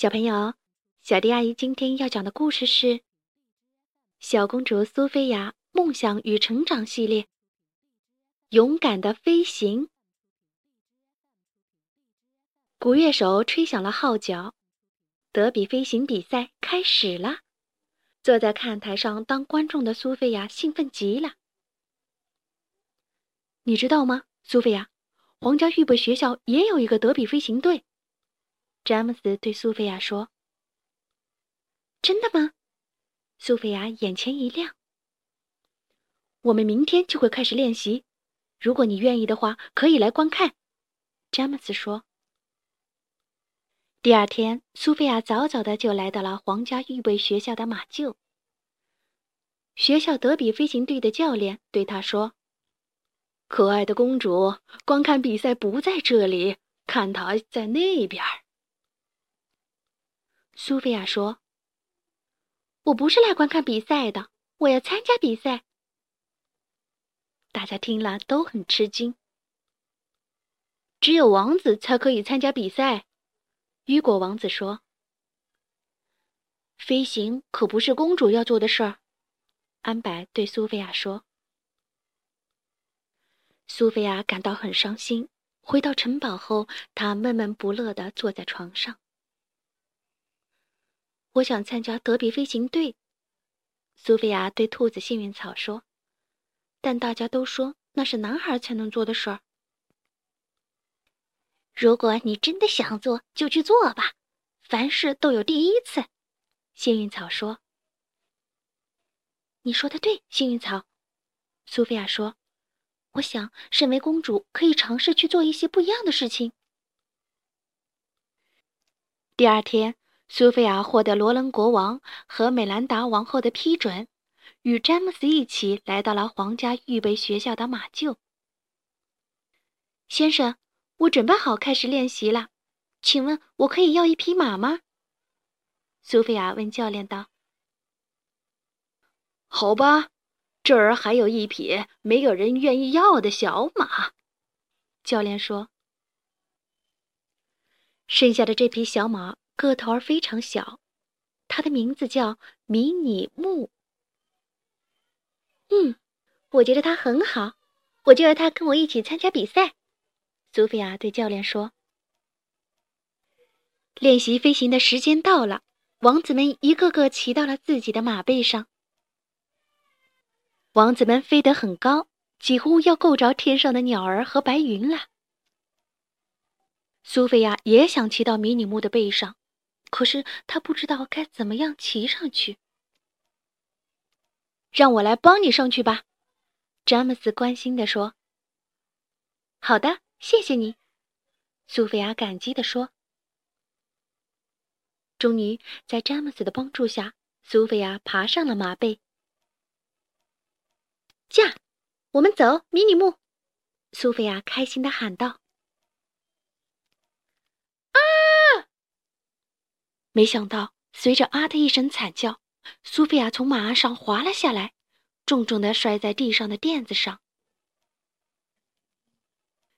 小朋友，小迪阿姨今天要讲的故事是《小公主苏菲亚梦想与成长系列》。勇敢的飞行。鼓乐手吹响了号角，德比飞行比赛开始了。坐在看台上当观众的苏菲亚兴奋极了。你知道吗，苏菲亚？皇家预备学校也有一个德比飞行队。詹姆斯对苏菲亚说：“真的吗？”苏菲亚眼前一亮。我们明天就会开始练习，如果你愿意的话，可以来观看。”詹姆斯说。第二天，苏菲亚早早的就来到了皇家预备学校的马厩。学校德比飞行队的教练对她说：“可爱的公主，观看比赛不在这里，看她在那边。”苏菲亚说：“我不是来观看比赛的，我要参加比赛。”大家听了都很吃惊。只有王子才可以参加比赛，雨果王子说：“飞行可不是公主要做的事儿。”安柏对苏菲亚说。苏菲亚感到很伤心。回到城堡后，她闷闷不乐地坐在床上。我想参加德比飞行队，苏菲亚对兔子幸运草说。但大家都说那是男孩才能做的事儿。如果你真的想做，就去做吧。凡事都有第一次，幸运草说。你说的对，幸运草，苏菲亚说。我想，身为公主，可以尝试去做一些不一样的事情。第二天。苏菲亚获得罗伦国王和美兰达王后的批准，与詹姆斯一起来到了皇家预备学校的马厩。先生，我准备好开始练习了，请问我可以要一匹马吗？苏菲亚问教练道。“好吧，这儿还有一匹没有人愿意要的小马。”教练说。剩下的这匹小马。个头儿非常小，它的名字叫迷你木。嗯，我觉得它很好，我就要它跟我一起参加比赛。苏菲亚对教练说：“练习飞行的时间到了，王子们一个个骑到了自己的马背上。王子们飞得很高，几乎要够着天上的鸟儿和白云了。苏菲亚也想骑到迷你木的背上。”可是他不知道该怎么样骑上去。让我来帮你上去吧，詹姆斯关心地说。“好的，谢谢你。”苏菲亚感激地说。终于，在詹姆斯的帮助下，苏菲亚爬上了马背。驾，我们走，迷你木！苏菲亚开心地喊道。没想到，随着“啊”的一声惨叫，苏菲亚从马上滑了下来，重重的摔在地上的垫子上。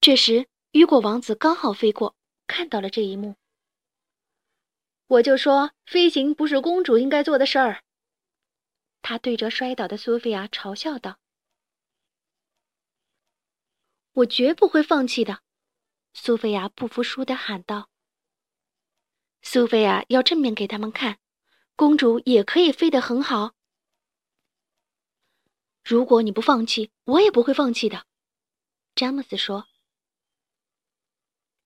这时，雨果王子刚好飞过，看到了这一幕。我就说，飞行不是公主应该做的事儿。他对着摔倒的苏菲亚嘲笑道：“我绝不会放弃的！”苏菲亚不服输的喊道。苏菲亚要证明给他们看，公主也可以飞得很好。如果你不放弃，我也不会放弃的。”詹姆斯说。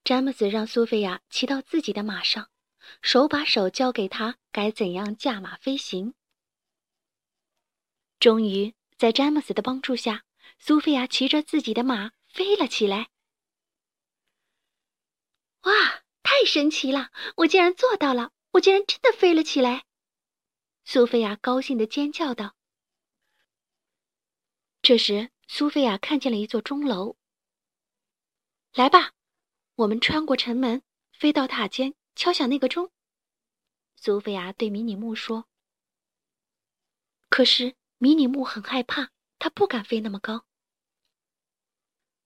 詹姆斯让苏菲亚骑到自己的马上，手把手教给她该怎样驾马飞行。终于，在詹姆斯的帮助下，苏菲亚骑着自己的马飞了起来。哇！太神奇了！我竟然做到了！我竟然真的飞了起来！苏菲亚高兴的尖叫道。这时，苏菲亚看见了一座钟楼。来吧，我们穿过城门，飞到塔尖，敲响那个钟。苏菲亚对迷你木说。可是，迷你木很害怕，他不敢飞那么高。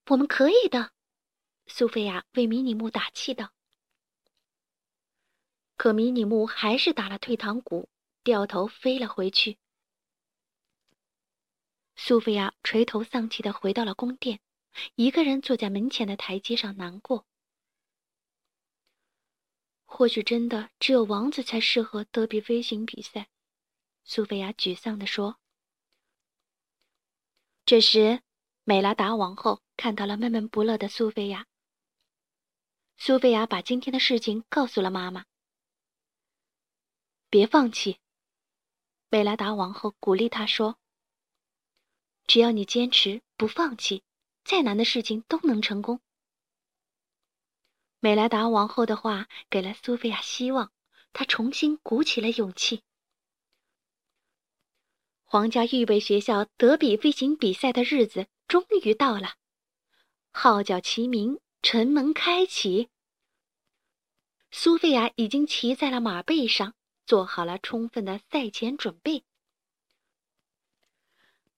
我们可以的，苏菲亚为迷你木打气道。可迷你木还是打了退堂鼓，掉头飞了回去。苏菲亚垂头丧气的回到了宫殿，一个人坐在门前的台阶上难过。或许真的只有王子才适合德比飞行比赛，苏菲亚沮丧地说。这时，美拉达王后看到了闷闷不乐的苏菲亚。苏菲亚把今天的事情告诉了妈妈。别放弃，美拉达王后鼓励她说：“只要你坚持不放弃，再难的事情都能成功。”美拉达王后的话给了苏菲亚希望，她重新鼓起了勇气。皇家预备学校德比飞行比赛的日子终于到了，号角齐鸣，城门开启。苏菲亚已经骑在了马背上，做好了充分的赛前准备。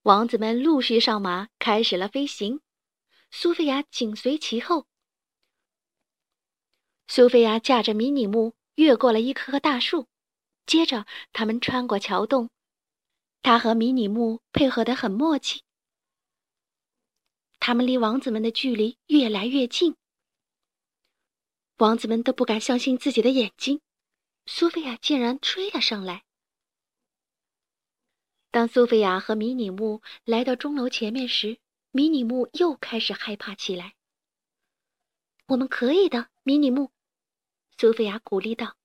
王子们陆续上马，开始了飞行。苏菲亚紧随其后。苏菲亚驾着迷你木越过了一棵棵大树，接着他们穿过桥洞。他和迷你木配合得很默契，他们离王子们的距离越来越近，王子们都不敢相信自己的眼睛，苏菲亚竟然追了上来。当苏菲亚和迷你木来到钟楼前面时，迷你木又开始害怕起来。“我们可以的，迷你木。”苏菲亚鼓励道。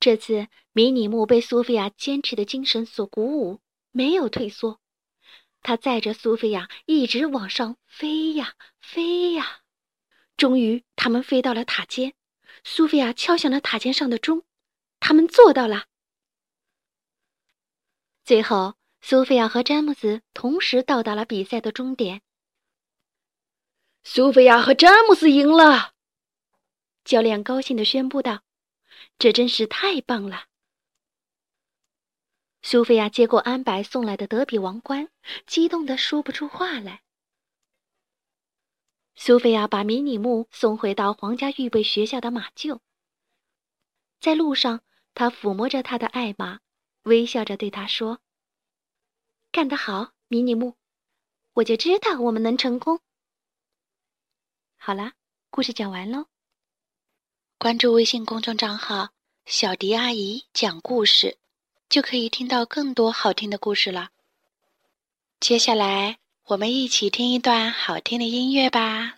这次，迷你木被苏菲亚坚持的精神所鼓舞，没有退缩。他载着苏菲亚一直往上飞呀飞呀，终于，他们飞到了塔尖。苏菲亚敲响了塔尖上的钟，他们做到了。最后，苏菲亚和詹姆斯同时到达了比赛的终点。苏菲亚和詹姆斯赢了，教练高兴地宣布道。这真是太棒了！苏菲亚接过安柏送来的德比王冠，激动的说不出话来。苏菲亚把迷你木送回到皇家预备学校的马厩，在路上，她抚摸着他的爱马，微笑着对他说：“干得好，迷你木！我就知道我们能成功。”好啦，故事讲完喽。关注微信公众账号“小迪阿姨讲故事”，就可以听到更多好听的故事了。接下来，我们一起听一段好听的音乐吧。